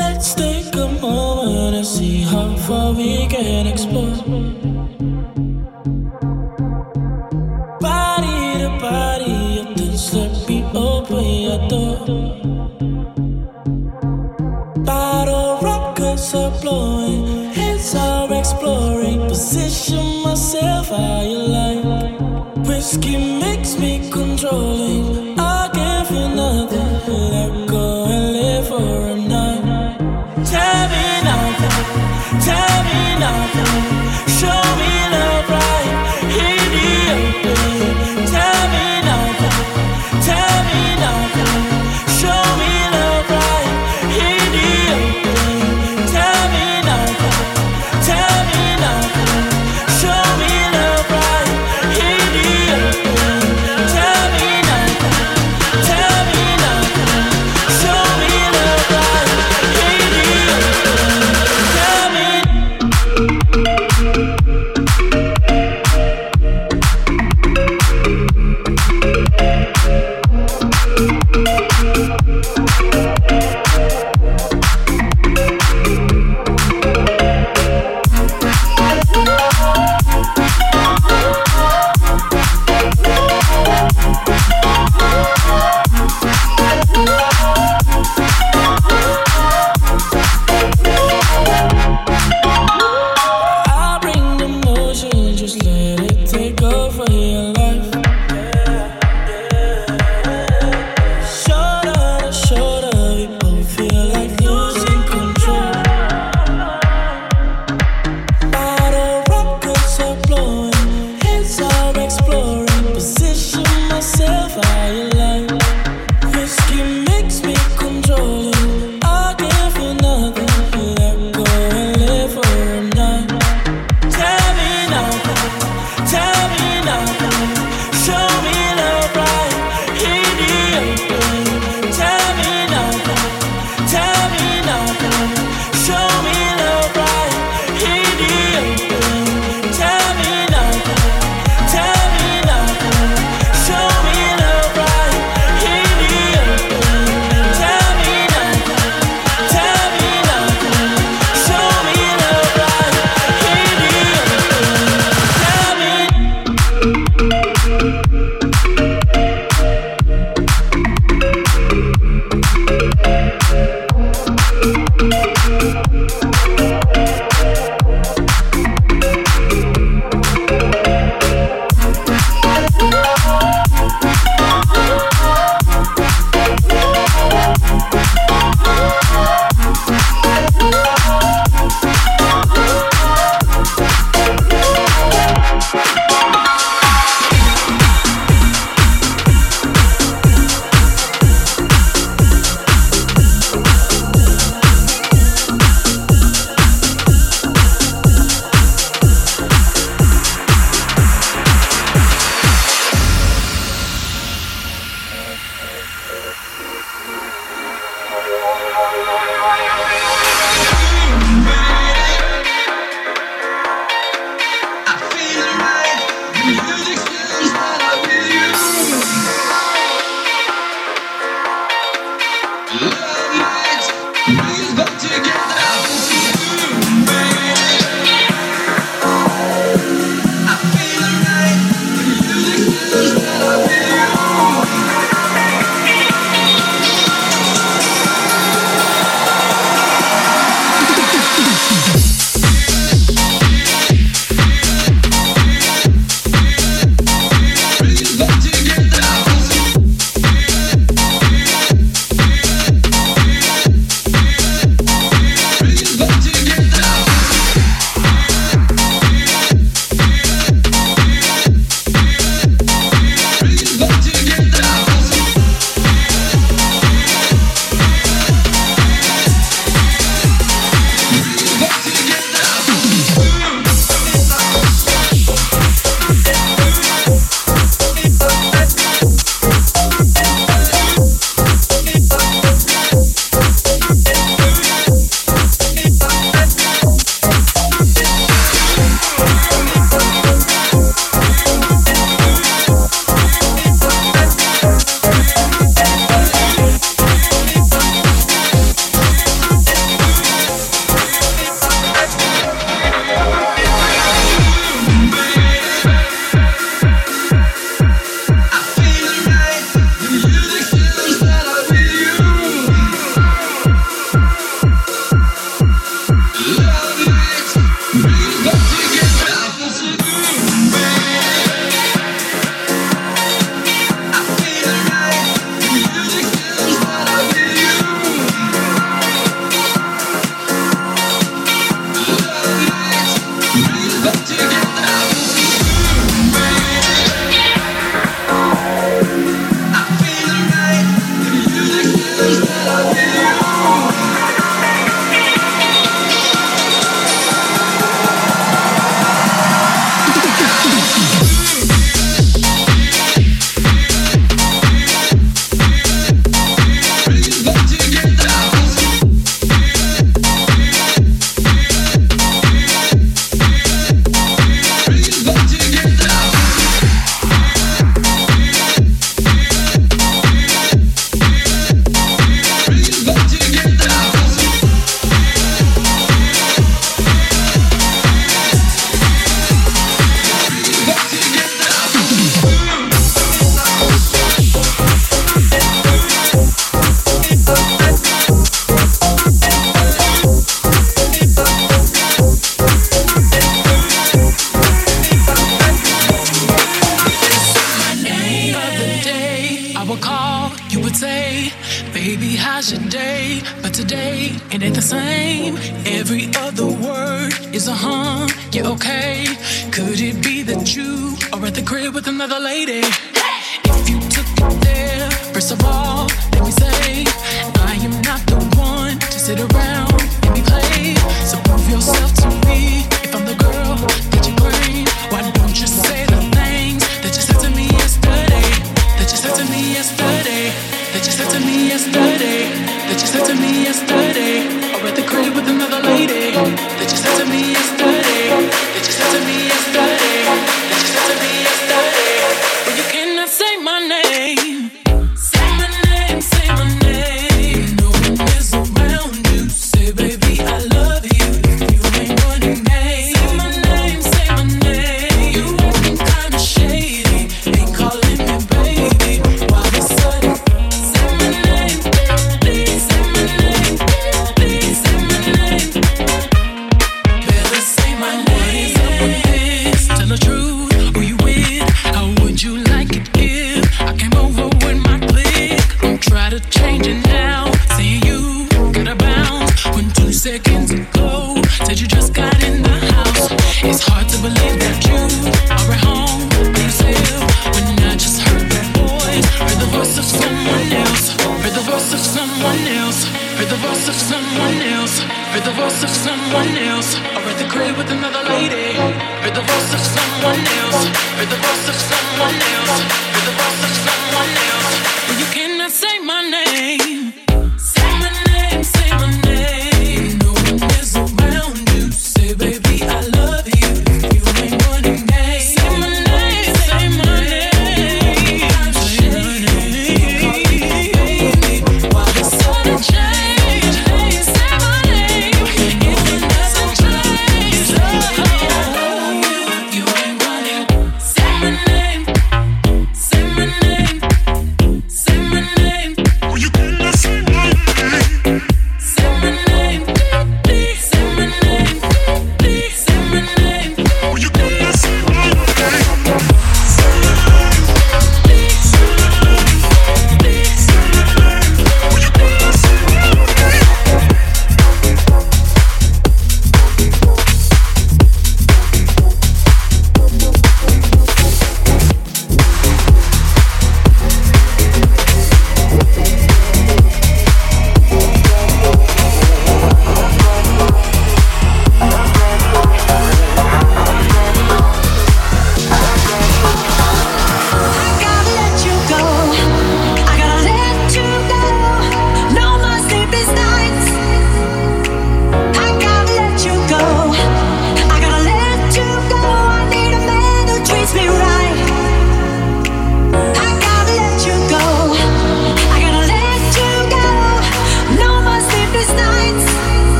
Let's take a moment and see how far we can explore.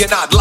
Wonder Mike,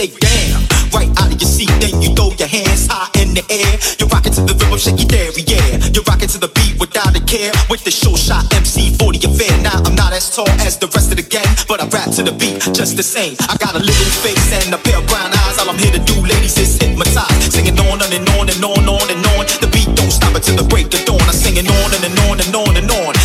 say damn. Right out of your seat, then you throw your hands high in the air. You're rocking to the rhythm, shake dairy, yeah. You're rocking to the beat without a care. With the show shot MC 40 affair. Now I'm not as tall as the rest of the gang, but I rap to the beat just the same. I got a living face and a pair of brown eyes. All I'm here to do, ladies, is hypnotize. Singing on and on and on and on and on. The beat don't stop until the break of dawn. I'm singing on and, and on and on and on.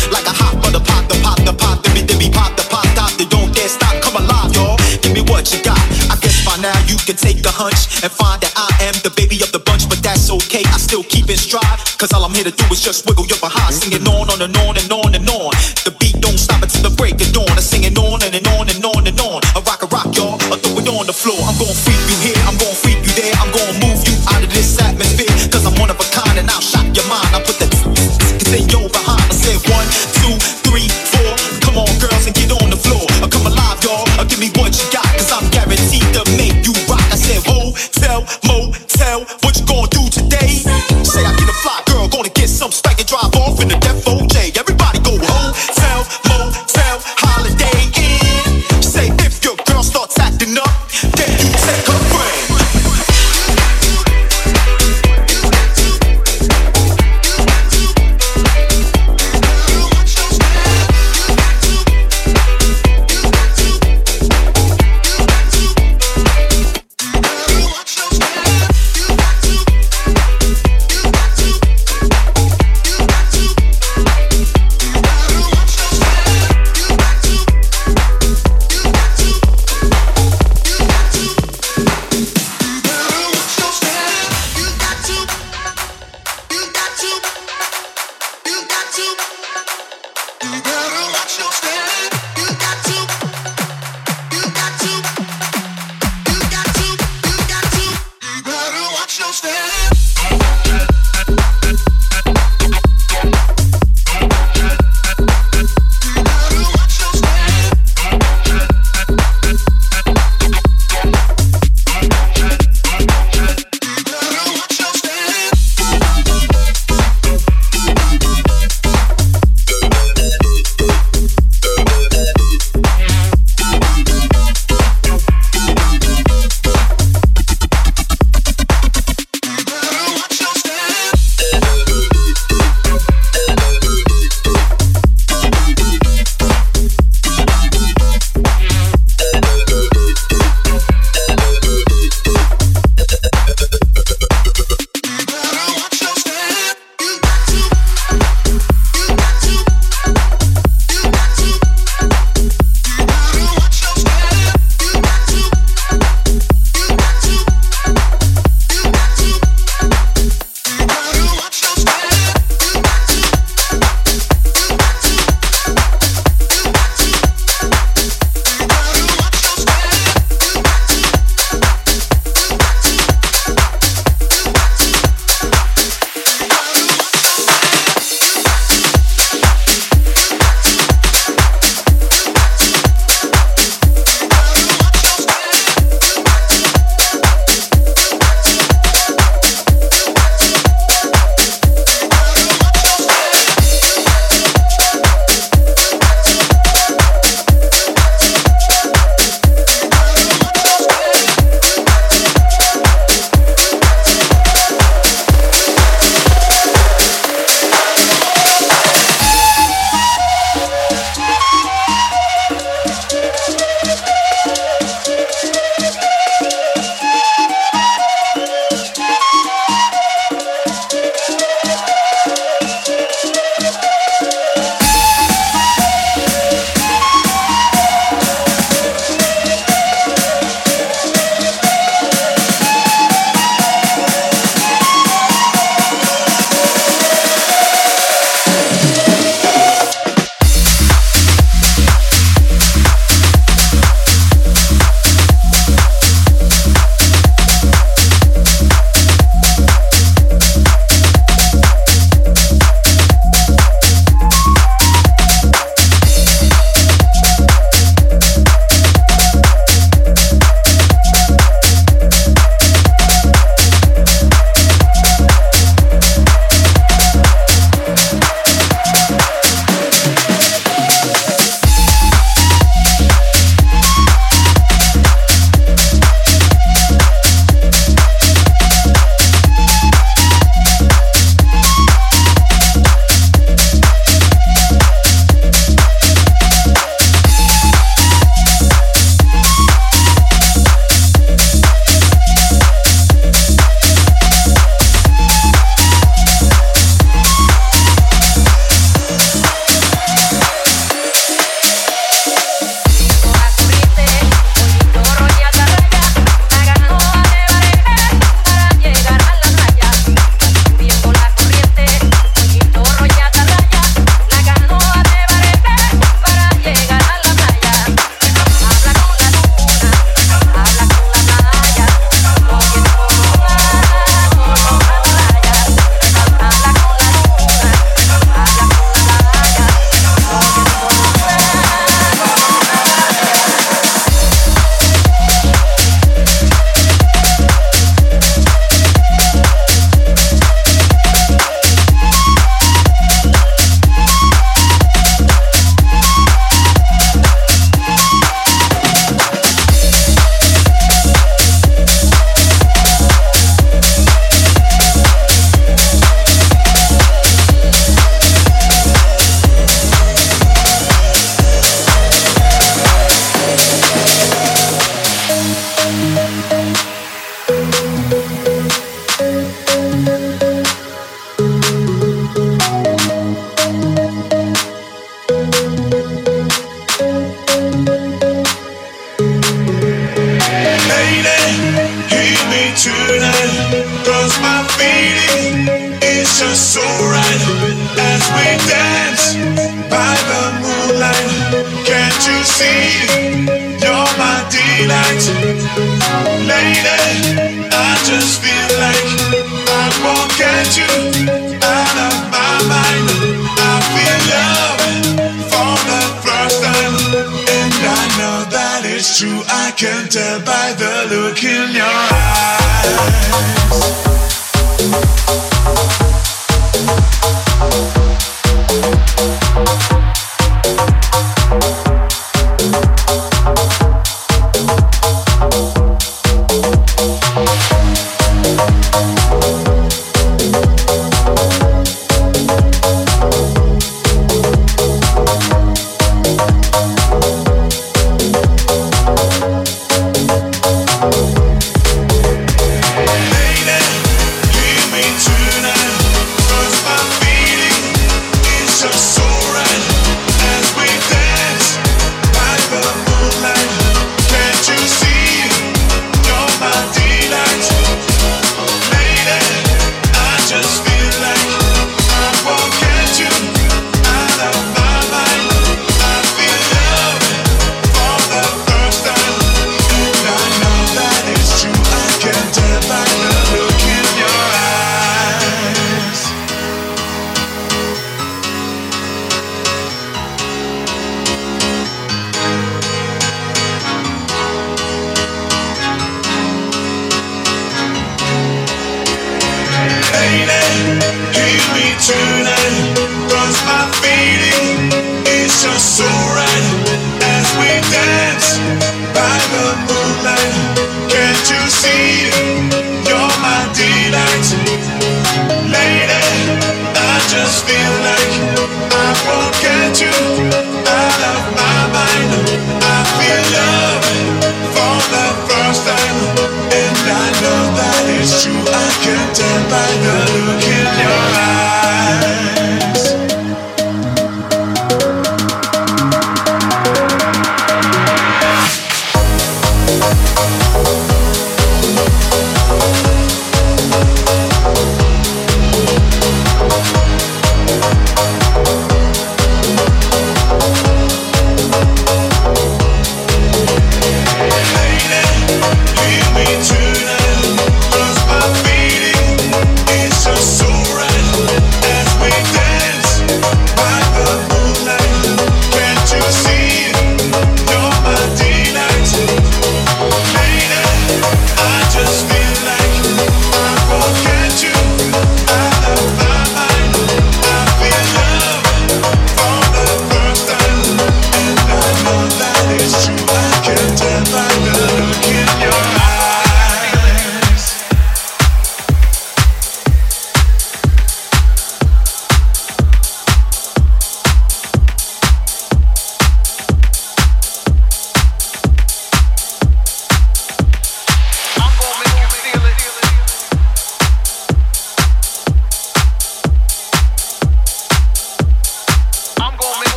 Can take a hunch and find that I am the baby of the bunch, but that's okay. I still keep in stride. Cause all I'm here to do is just wiggle your behind. Singing on, on and on and on and on. The beat don't stop until the break of dawn. I'm singing on and, and on and on and on. I rock a rock, y'all. I throw it on the floor. I'm gonna freak you here. Some spank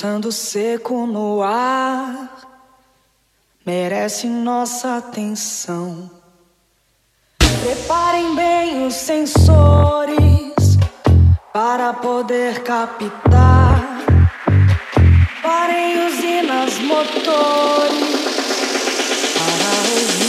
pulsando seco no ar, merece nossa atenção. Preparem bem os sensores para poder captar. Parem usinas motores para ouvir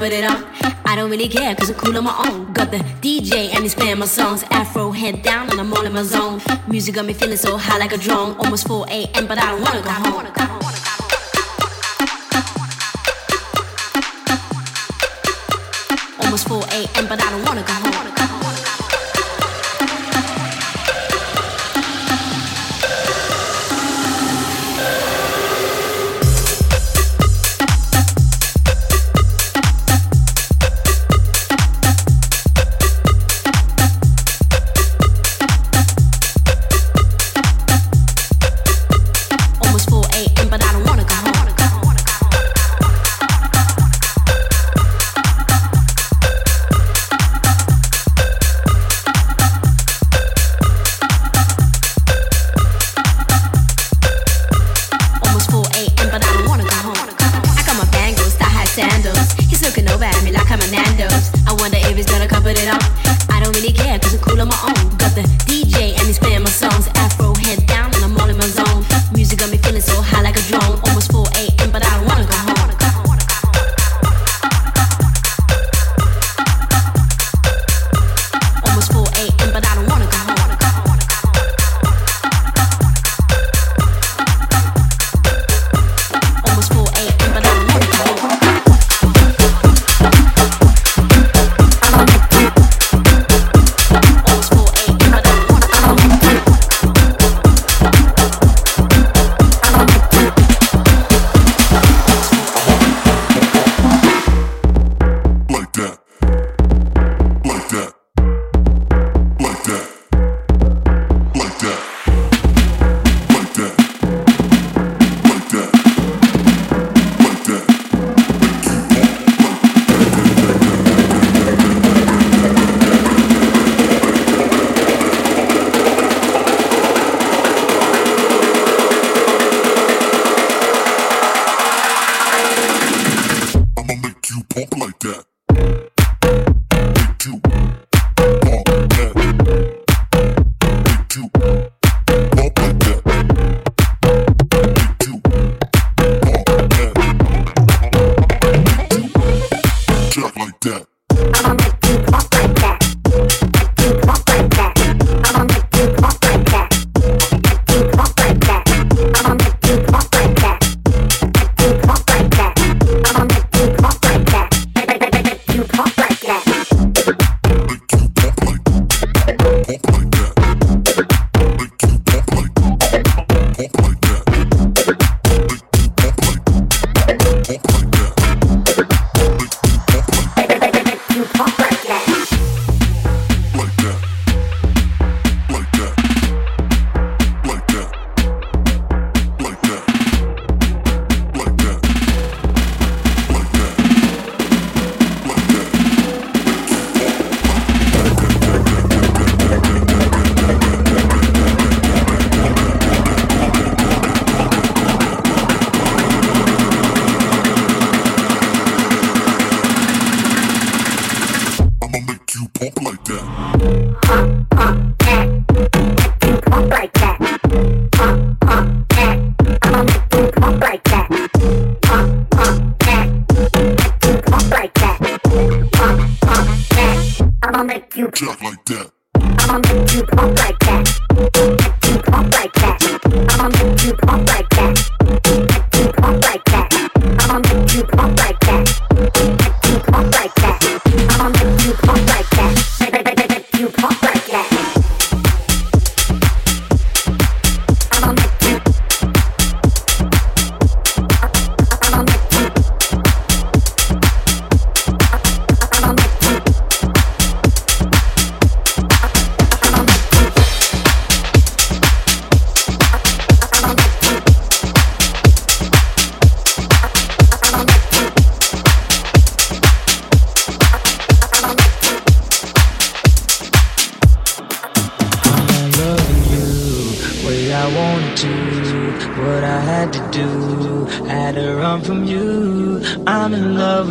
put it on. I don't really care, cause I'm cool on my own. Got the DJ and he's playing my songs. Afro head down and I'm all in my zone. Music got me feeling so high like a drone. Almost 4 a.m., but I don't wanna go home.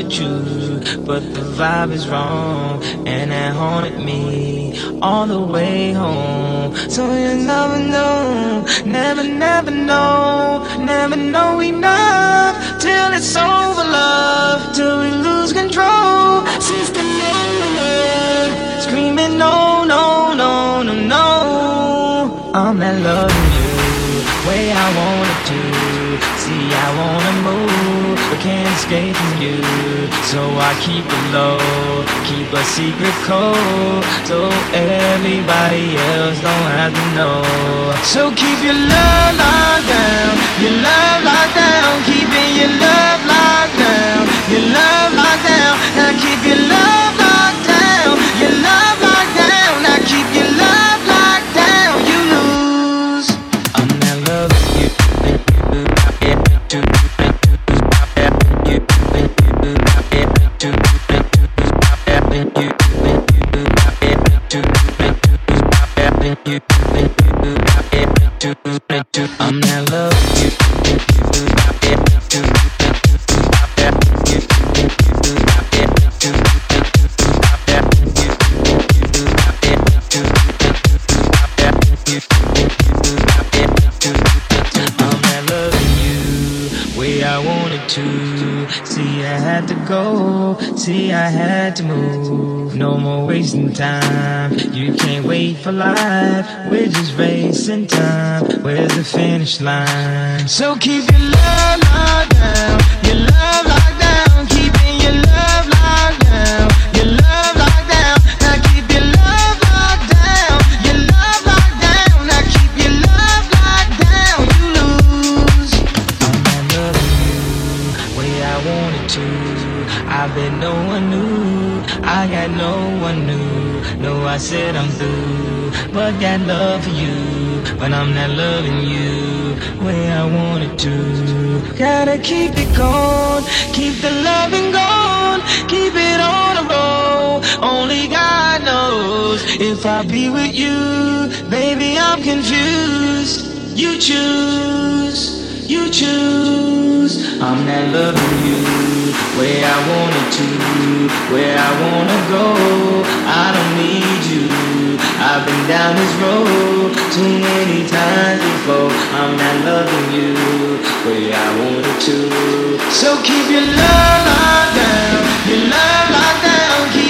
With you, but the vibe is wrong, and that haunted me all the way home. So you never know, never, never know, never know enough till it's over, love, till we lose control. Since the moment, screaming no, no, no, no, no. I'm not loving you way I wanted to. See, I wanna move, but can't escape from you. So I keep it low, keep a secret code, so everybody else don't have to know. So keep your love locked down, your love locked down, keeping your love locked down, your love locked down. Now keep your love locked down, your love locked down. Had to go. See, I had to move. No more wasting time. You can't wait for life. We're just racing time. Where's the finish line? So keep your love locked down. Your love I'm through, but got love for you. But I'm not loving you way I wanted to. Gotta keep it going, keep the loving going, keep it on the road. Only God knows if I be with you, baby. I'm confused. You choose, you choose. I'm not loving you where I wanted to, where I wanna go. I don't need you. I've been down this road too many times before. I'm not loving you where I wanted to. So keep your love locked down, your love locked down, keeping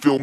drip.